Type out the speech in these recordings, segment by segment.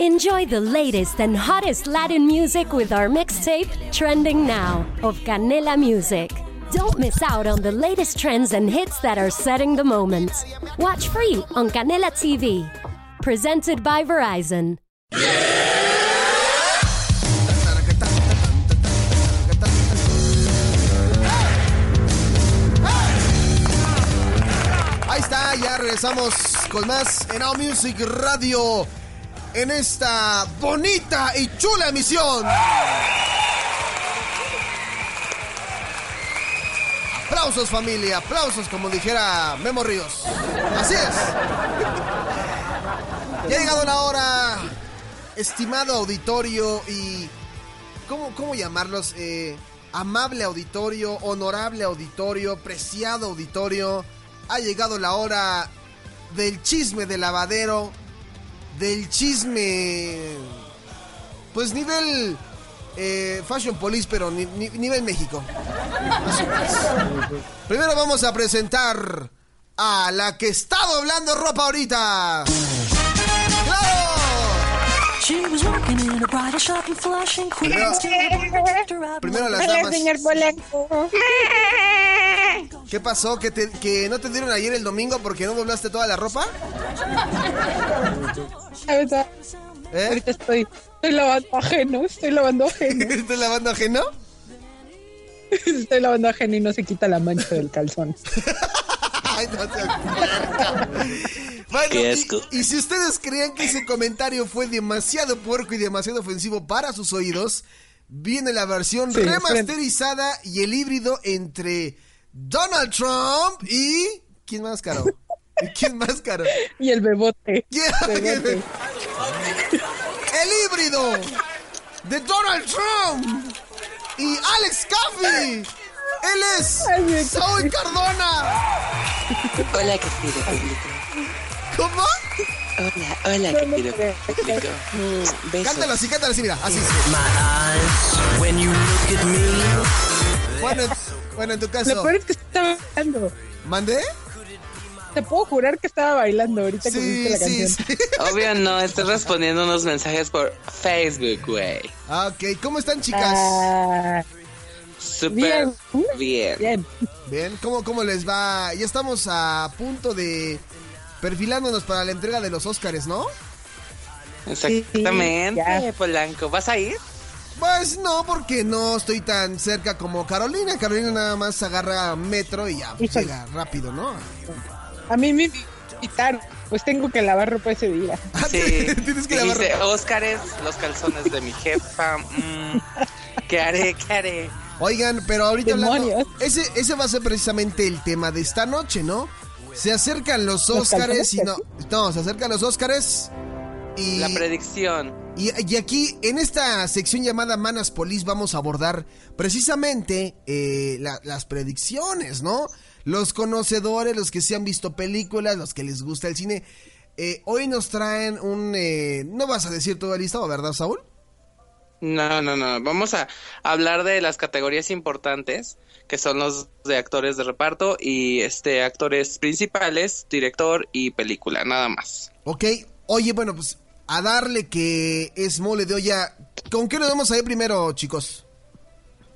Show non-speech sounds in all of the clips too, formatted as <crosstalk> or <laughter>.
Enjoy the latest and hottest Latin music with our mixtape, Trending Now, of Canela Music. Don't miss out on the latest trends and hits that are setting the moment. Watch free on Canela TV. Presented by Verizon. Ahí está, ya regresamos con más en Now Music Radio en esta bonita y chula emisión. Aplausos familia, aplausos como dijera Memo Ríos. Así es. Ya ha llegado la hora, estimado auditorio y... ¿Cómo, cómo llamarlos? Eh, amable auditorio, honorable auditorio, preciado auditorio. Ha llegado la hora del chisme de lavadero, del chisme, pues nivel eh, Fashion Police, pero ni- ni- nivel México. Primero vamos a presentar a la que está doblando ropa ahorita. ¡Claro! She was working in a bridal shop in Flushing, Queens. Primero las Hola, damas. señor Polanco. ¿Qué pasó? ¿Que, te- ¿Que no te dieron ayer el domingo porque no doblaste toda la ropa? Ahorita, ¿Eh? ahorita estoy, estoy lavando ajeno, estoy lavando ajeno, <laughs> ¿Estás lavando ajeno? estoy lavando ajeno y no se quita la mancha del calzón. <laughs> Ay, no puerca. Bueno, Qué y- asco. Y, si ustedes creían que ese comentario fue demasiado puerco y demasiado ofensivo para sus oídos, viene la versión Sí, remasterizada y el híbrido entre Donald Trump y... ¿Quién más caro? ¿Y ¿Quién más caro? <laughs> Y el bebote. Yeah, bebote. El híbrido de Donald Trump y Alex Caffey. Él es Ay, Saúl Cardona. Hola, querido público. ¿Cómo? Hola, hola, No, querido público. Mm, besos. Cántalo así, cántalo así, mira, así. eyes when you look at me. Bueno, en- bueno, en tu Lo caso, peor es que estaba bailando. ¿mandé? Te puedo jurar que estaba bailando ahorita que Sí, viste la sí, canción. sí. <laughs> Obvio no, estoy respondiendo unos mensajes por Facebook, güey. Ah, Ok, ¿cómo están, chicas? Ah, Súper Bien. bien. bien. Bien, ¿cómo, ¿cómo les va? Ya estamos a punto de perfilándonos para la entrega de los Óscares, ¿no? Exactamente, ya. Polanco. ¿Vas a ir? Pues no, porque no estoy tan cerca como Carolina. Carolina nada más agarra metro y ya pues, Híjole. llega rápido, ¿no? A mí me invitaron, pues tengo que lavar ropa ese día. <laughs> Sí. <laughs> Tienes que lavar ropa. Óscares, los calzones de mi jefa. mm, ¿Qué haré? ¿Qué haré? Oigan, pero ahorita hablando, Demonios. ese, ese va a ser precisamente el tema de esta noche, ¿no? Se acercan los Óscares y no, no, se acercan los Óscares y, La predicción. Y, y aquí en esta sección llamada Manas Polis vamos a abordar precisamente eh, la- las predicciones, ¿no? Los conocedores, los que se han visto películas, los que les gusta el cine. Eh, hoy nos traen un... eh, no vas a decir todo el listado, ¿verdad, Saúl? No, no, no. Vamos a hablar de las categorías importantes, que son los de actores de reparto y este actores principales, director y película, nada más. Ok, oye, bueno, pues a darle que es mole de olla. ¿Con qué nos vamos a ir primero, chicos?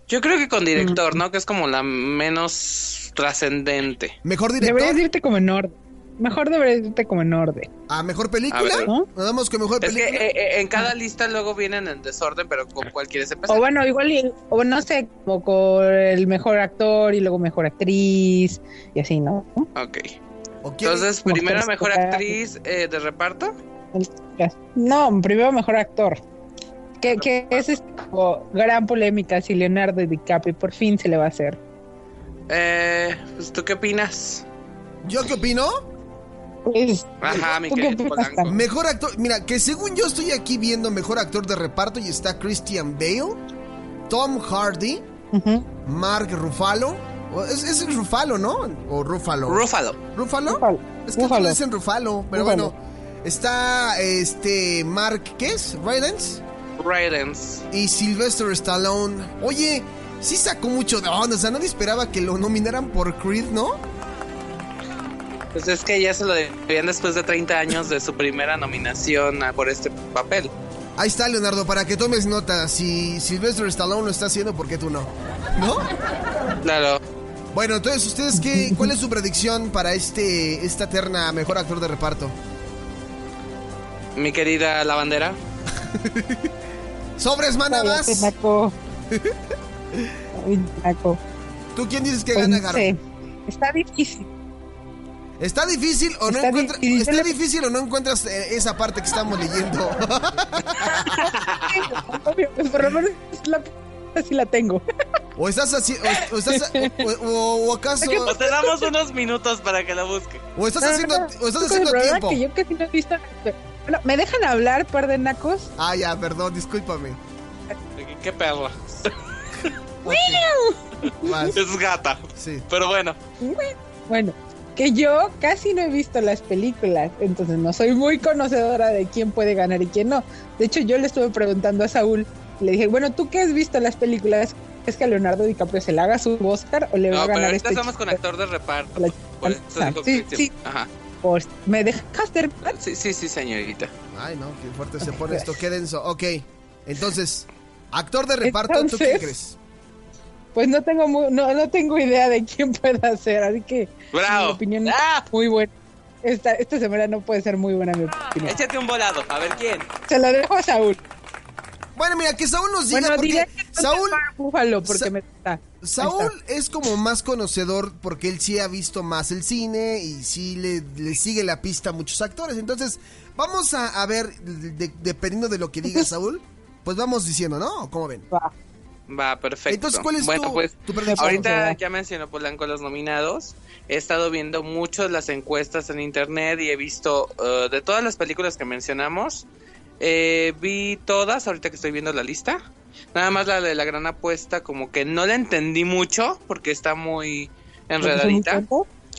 Yo creo que con director, ¿no? Que es como la menos trascendente. ¿Mejor director? Deberías irte como en orden. Mejor deberías irte como en orden. ¿A mejor película? A ver. ¿No? Nos vamos con mejor Es que película. eh, eh, en cada lista luego vienen en desorden, pero ¿con cuál quieres empezar? O bueno, igual, y- o no sé, como con el mejor actor y luego mejor actriz y así, ¿no? Ok. ¿O quiere- Entonces, primero mejor actriz eh, de reparto. No, primero mejor actor. Que, que es como gran polémica si Leonardo DiCaprio por fin se le va a hacer. Eh, pues, ¿tú qué opinas? ¿Yo qué opino? Pues, Ajá, mi. Mejor actor. Mira, que según yo estoy aquí viendo mejor actor de reparto y está Christian Bale, Tom Hardy. Mark Ruffalo. Es, es Ruffalo, ¿no? O Ruffalo. Rúfalo. ¿Rúfalo? Ruffalo. Es que Ruffalo. todos dicen Ruffalo, pero bueno. Está este Mark, ¿qué es? Rylance. Raidens. y Sylvester Stallone. Oye, sí sacó mucho de onda, o sea, nadie esperaba que lo nominaran por Creed, ¿no? Pues es que ya se lo debían después de 30 años de su primera nominación a- por este papel. Ahí está, Leonardo, para que tomes nota. Si Sylvester Stallone lo está haciendo, ¿por qué tú no? ¿No? Claro. Bueno, entonces, ¿ustedes qué? ¿Cuál es su predicción para este esta terna mejor actor de reparto? Mi querida lavandera. <laughs> ¡Sobres, mana Cállate, más! naco. Ay, naco. ¿Tú quién dices que Pues gana, no Garo? sé. Está difícil. ¿Está difícil o no Está encuentras difícil. está difícil o no encuentras eh, esa parte que estamos leyendo? Obvio, pues <laughs> <laughs> por lo menos la así la tengo. o estás así o, o estás o, o- o acaso Pues te damos unos minutos para que la busque. o estás haciendo o estás haciendo tiempo. que yo casi no he visto. Bueno, ¿me dejan hablar, par de nacos? Ah, ya, perdón, discúlpame. ¿Qué, perro? <laughs> Vas, Es gata. sí. Pero bueno. Bueno, que yo casi no he visto las películas, entonces no soy muy conocedora de quién puede ganar y quién no. De hecho, yo le estuve preguntando a Saúl, le dije, bueno, ¿tú qué has visto las películas? ¿Es que a Leonardo DiCaprio se le haga su Oscar o le va No, a pero ganar ahorita este estamos con actor de reparto. La- Por eso dijo Sí, sí. Ajá. Pues, ¿Me dejas terminar? Sí, sí, sí, señorita. Ay, no, qué fuerte se pone esto, qué denso. Ok, entonces, actor de reparto, ¿tú qué crees? Pues no tengo mu- no, no tengo idea de quién pueda ser, así que ¡Bravo! mi opinión ¡Ah! muy buena. Esta, esta semana no puede ser muy buena mi opinión. Échate un volado. A ver quién. Se lo dejo a Saúl. Bueno, mira, que Saúl nos diga Bueno, porque que Saúl Búfalo, porque Sa- me está. Saúl es como más conocedor porque él sí ha visto más el cine y sí le, le sigue la pista a muchos actores. Entonces, vamos a, a ver, de- de- dependiendo de lo que diga <laughs> Saúl, pues vamos diciendo, ¿no? ¿Cómo ven? Va. Va, perfecto. Entonces, ¿cuál es bueno, tu, pues tu ahorita ya mencionó Polanco los nominados. He estado viendo mucho las encuestas en internet y he visto eh, de todas las películas que mencionamos. Eh, vi todas ahorita que estoy viendo la lista. Nada más la de la gran apuesta, como que no la entendí mucho porque está muy enredadita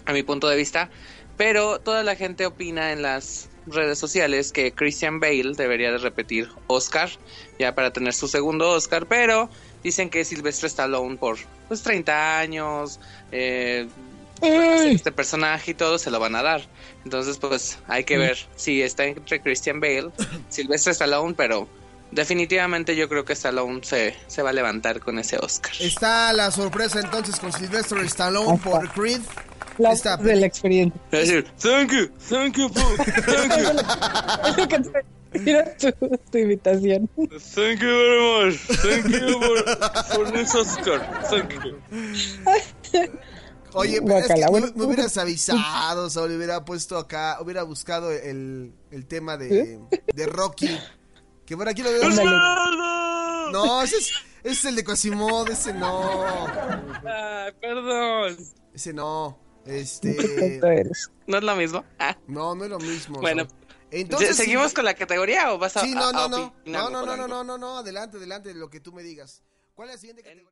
a mi punto de vista, pero toda la gente opina en las redes sociales que Christian Bale debería de repetir Oscar, ya para tener su segundo Oscar, pero dicen que Sylvester Stallone por pues 30 años, eh, Ay, este personaje y todo se lo van a dar. Entonces pues hay que ver si está entre Christian Bale, <laughs> Sylvester Stallone, pero definitivamente yo creo que Stallone se, se va a levantar con ese Oscar. Está la sorpresa entonces con Sylvester Stallone por Creed. la Esta de la experiencia. Es decir, thank you, thank you, thank you. Mira tu, tu invitación. Thank you very much. Thank you for, for this Oscar. Thank you. <laughs> Oye, pero es que me, hubieras avisado, Saúl, hubiera puesto acá, hubiera buscado el, el tema de, de Rocky. Que por aquí lo veo. Ándale. No, ese es, ese es el de Quasimodo, ese no. Ay, perdón. Ese no. Este. ¿No es lo mismo? Ah. No, no es lo mismo. Bueno, Saúl. entonces. ¿seguimos con la categoría o vas a.? Sí, no, a- no, a no. No, no, no, no, no, no, no. Adelante, adelante, lo que tú me digas. ¿Cuál es la siguiente categoría?